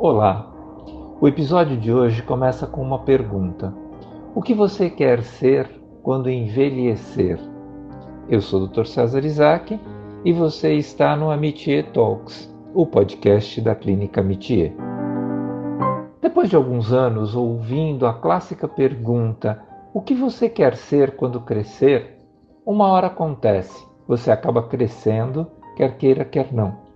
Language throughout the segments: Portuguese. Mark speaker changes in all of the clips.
Speaker 1: Olá! O episódio de hoje começa com uma pergunta: O que você quer ser quando envelhecer? Eu sou o Dr. César Isaac e você está no Amitié Talks, o podcast da Clínica Amitié. Depois de alguns anos ouvindo a clássica pergunta: O que você quer ser quando crescer? Uma hora acontece, você acaba crescendo, quer queira, quer não.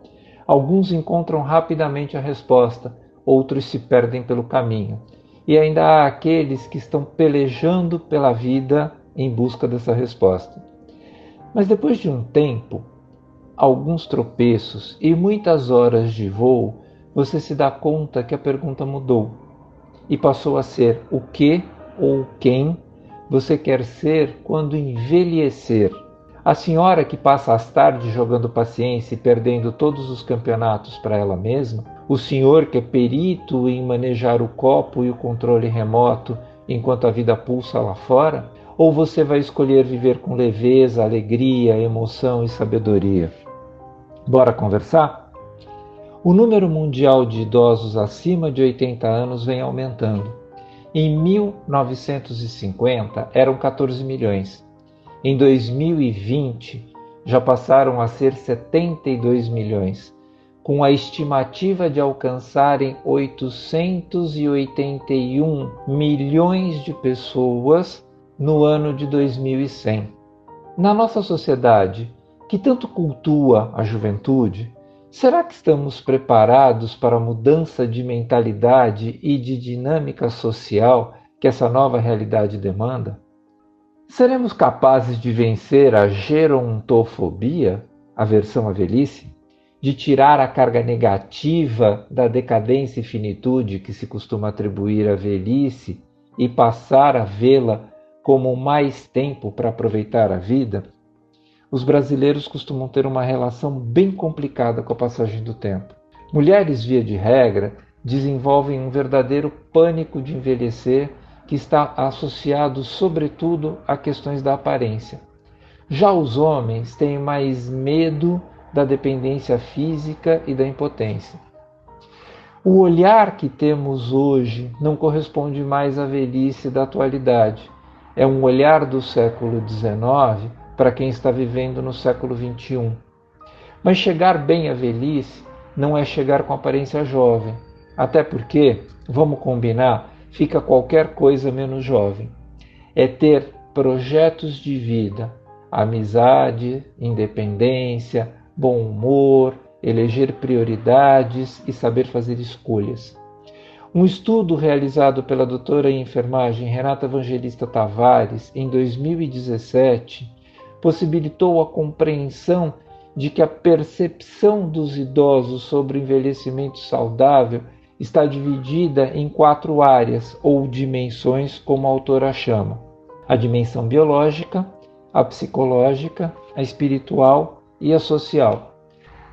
Speaker 1: Alguns encontram rapidamente a resposta, outros se perdem pelo caminho. E ainda há aqueles que estão pelejando pela vida em busca dessa resposta. Mas depois de um tempo, alguns tropeços e muitas horas de voo, você se dá conta que a pergunta mudou e passou a ser o que ou quem você quer ser quando envelhecer. A senhora que passa as tardes jogando paciência e perdendo todos os campeonatos para ela mesma, o senhor que é perito em manejar o copo e o controle remoto enquanto a vida pulsa lá fora, ou você vai escolher viver com leveza, alegria, emoção e sabedoria? Bora conversar? O número mundial de idosos acima de 80 anos vem aumentando. Em 1950 eram 14 milhões. Em 2020, já passaram a ser 72 milhões, com a estimativa de alcançarem 881 milhões de pessoas no ano de 2100. Na nossa sociedade, que tanto cultua a juventude, será que estamos preparados para a mudança de mentalidade e de dinâmica social que essa nova realidade demanda? Seremos capazes de vencer a gerontofobia, aversão à velhice? De tirar a carga negativa da decadência e finitude que se costuma atribuir à velhice e passar a vê-la como mais tempo para aproveitar a vida? Os brasileiros costumam ter uma relação bem complicada com a passagem do tempo. Mulheres, via de regra, desenvolvem um verdadeiro pânico de envelhecer que está associado, sobretudo, a questões da aparência. Já os homens têm mais medo da dependência física e da impotência. O olhar que temos hoje não corresponde mais à velhice da atualidade. É um olhar do século XIX para quem está vivendo no século XXI. Mas chegar bem à velhice não é chegar com aparência jovem. Até porque, vamos combinar, fica qualquer coisa menos jovem. É ter projetos de vida, amizade, independência, bom humor, eleger prioridades e saber fazer escolhas. Um estudo realizado pela doutora em enfermagem Renata Evangelista Tavares em 2017 possibilitou a compreensão de que a percepção dos idosos sobre o envelhecimento saudável está dividida em quatro áreas ou dimensões, como a autora chama: a dimensão biológica, a psicológica, a espiritual e a social.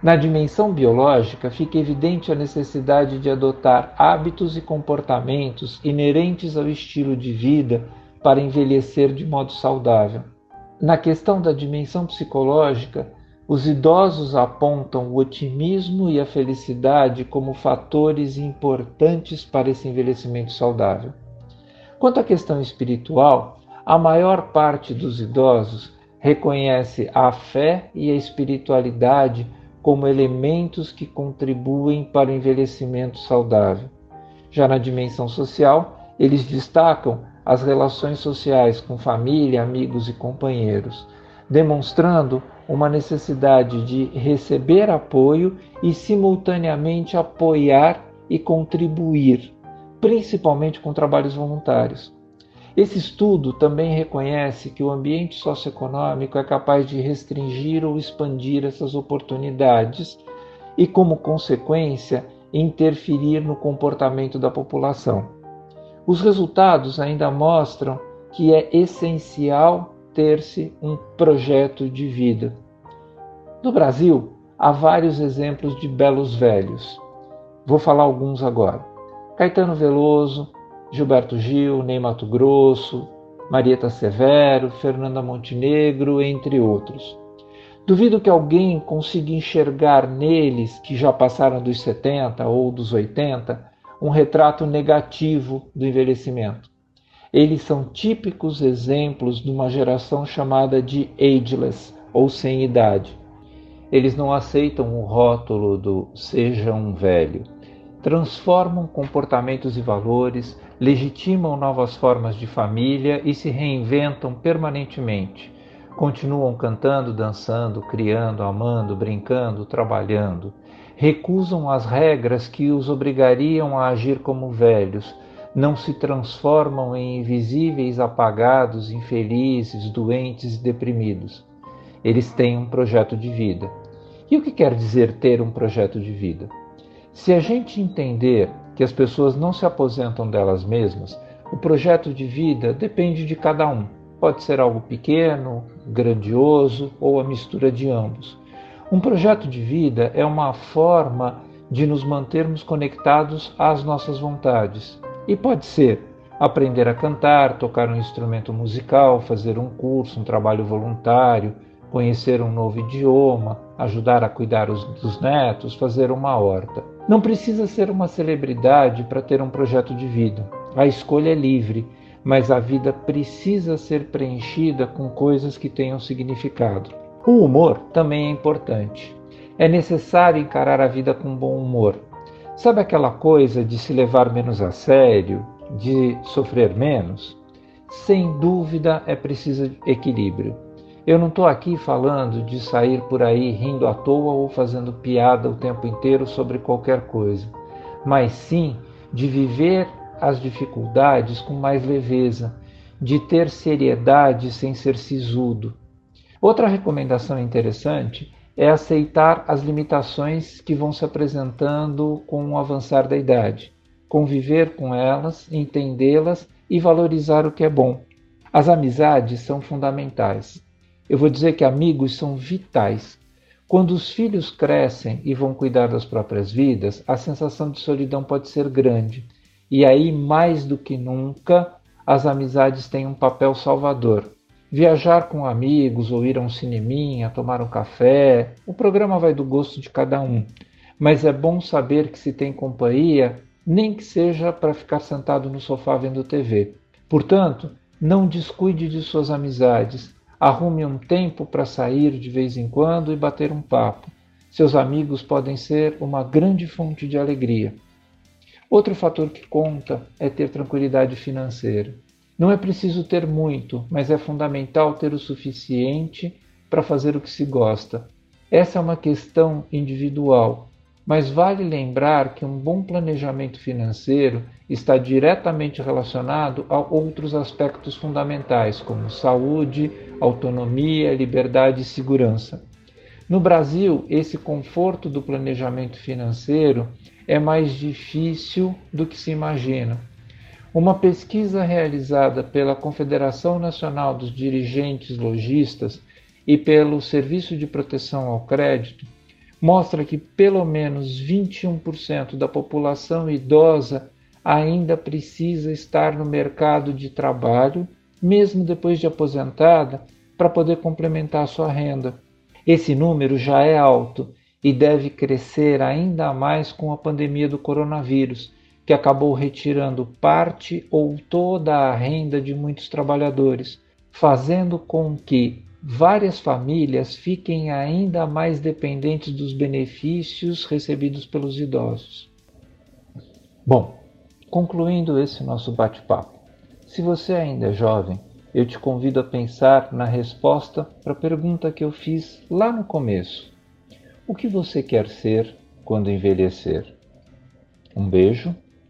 Speaker 1: Na dimensão biológica, fica evidente a necessidade de adotar hábitos e comportamentos inerentes ao estilo de vida para envelhecer de modo saudável. Na questão da dimensão psicológica, os idosos apontam o otimismo e a felicidade como fatores importantes para esse envelhecimento saudável. Quanto à questão espiritual, a maior parte dos idosos reconhece a fé e a espiritualidade como elementos que contribuem para o envelhecimento saudável. Já na dimensão social, eles destacam as relações sociais com família, amigos e companheiros, demonstrando uma necessidade de receber apoio e, simultaneamente, apoiar e contribuir, principalmente com trabalhos voluntários. Esse estudo também reconhece que o ambiente socioeconômico é capaz de restringir ou expandir essas oportunidades e, como consequência, interferir no comportamento da população. Os resultados ainda mostram que é essencial ter-se um projeto de vida. No Brasil, há vários exemplos de belos velhos. Vou falar alguns agora. Caetano Veloso, Gilberto Gil, Ney Mato Grosso, Marieta Severo, Fernanda Montenegro, entre outros. Duvido que alguém consiga enxergar neles, que já passaram dos 70 ou dos 80, um retrato negativo do envelhecimento. Eles são típicos exemplos de uma geração chamada de ageless, ou sem idade. Eles não aceitam o rótulo do seja um velho. Transformam comportamentos e valores, legitimam novas formas de família e se reinventam permanentemente Continuam cantando, dançando, criando, amando, brincando, trabalhando. Recusam as regras que os obrigariam a agir como velhos. Não se transformam em invisíveis apagados, infelizes, doentes e deprimidos. Eles têm um projeto de vida. E o que quer dizer ter um projeto de vida? Se a gente entender que as pessoas não se aposentam delas mesmas, o projeto de vida depende de cada um. Pode ser algo pequeno, grandioso ou a mistura de ambos. Um projeto de vida é uma forma de nos mantermos conectados às nossas vontades. E pode ser aprender a cantar, tocar um instrumento musical, fazer um curso, um trabalho voluntário, conhecer um novo idioma, ajudar a cuidar dos netos, fazer uma horta. Não precisa ser uma celebridade para ter um projeto de vida. A escolha é livre mas a vida precisa ser preenchida com coisas que tenham significado. O humor também é importante. É necessário encarar a vida com bom humor. Sabe aquela coisa de se levar menos a sério, de sofrer menos? Sem dúvida é preciso equilíbrio. Eu não estou aqui falando de sair por aí rindo à toa ou fazendo piada o tempo inteiro sobre qualquer coisa, mas sim de viver as dificuldades com mais leveza, de ter seriedade sem ser sisudo. Outra recomendação interessante é aceitar as limitações que vão se apresentando com o avançar da idade, conviver com elas, entendê-las e valorizar o que é bom. As amizades são fundamentais. Eu vou dizer que amigos são vitais. Quando os filhos crescem e vão cuidar das próprias vidas, a sensação de solidão pode ser grande e aí, mais do que nunca, as amizades têm um papel salvador. Viajar com amigos ou ir a um cineminha, tomar um café, o programa vai do gosto de cada um. Mas é bom saber que se tem companhia, nem que seja para ficar sentado no sofá vendo TV. Portanto, não descuide de suas amizades. Arrume um tempo para sair de vez em quando e bater um papo. Seus amigos podem ser uma grande fonte de alegria. Outro fator que conta é ter tranquilidade financeira. Não é preciso ter muito, mas é fundamental ter o suficiente para fazer o que se gosta. Essa é uma questão individual, mas vale lembrar que um bom planejamento financeiro está diretamente relacionado a outros aspectos fundamentais, como saúde, autonomia, liberdade e segurança. No Brasil, esse conforto do planejamento financeiro é mais difícil do que se imagina. Uma pesquisa realizada pela Confederação Nacional dos Dirigentes Logistas e pelo Serviço de Proteção ao Crédito mostra que pelo menos 21% da população idosa ainda precisa estar no mercado de trabalho, mesmo depois de aposentada, para poder complementar sua renda. Esse número já é alto e deve crescer ainda mais com a pandemia do coronavírus, que acabou retirando parte ou toda a renda de muitos trabalhadores, fazendo com que várias famílias fiquem ainda mais dependentes dos benefícios recebidos pelos idosos. Bom, concluindo esse nosso bate-papo, se você ainda é jovem, eu te convido a pensar na resposta para a pergunta que eu fiz lá no começo. O que você quer ser quando envelhecer? Um beijo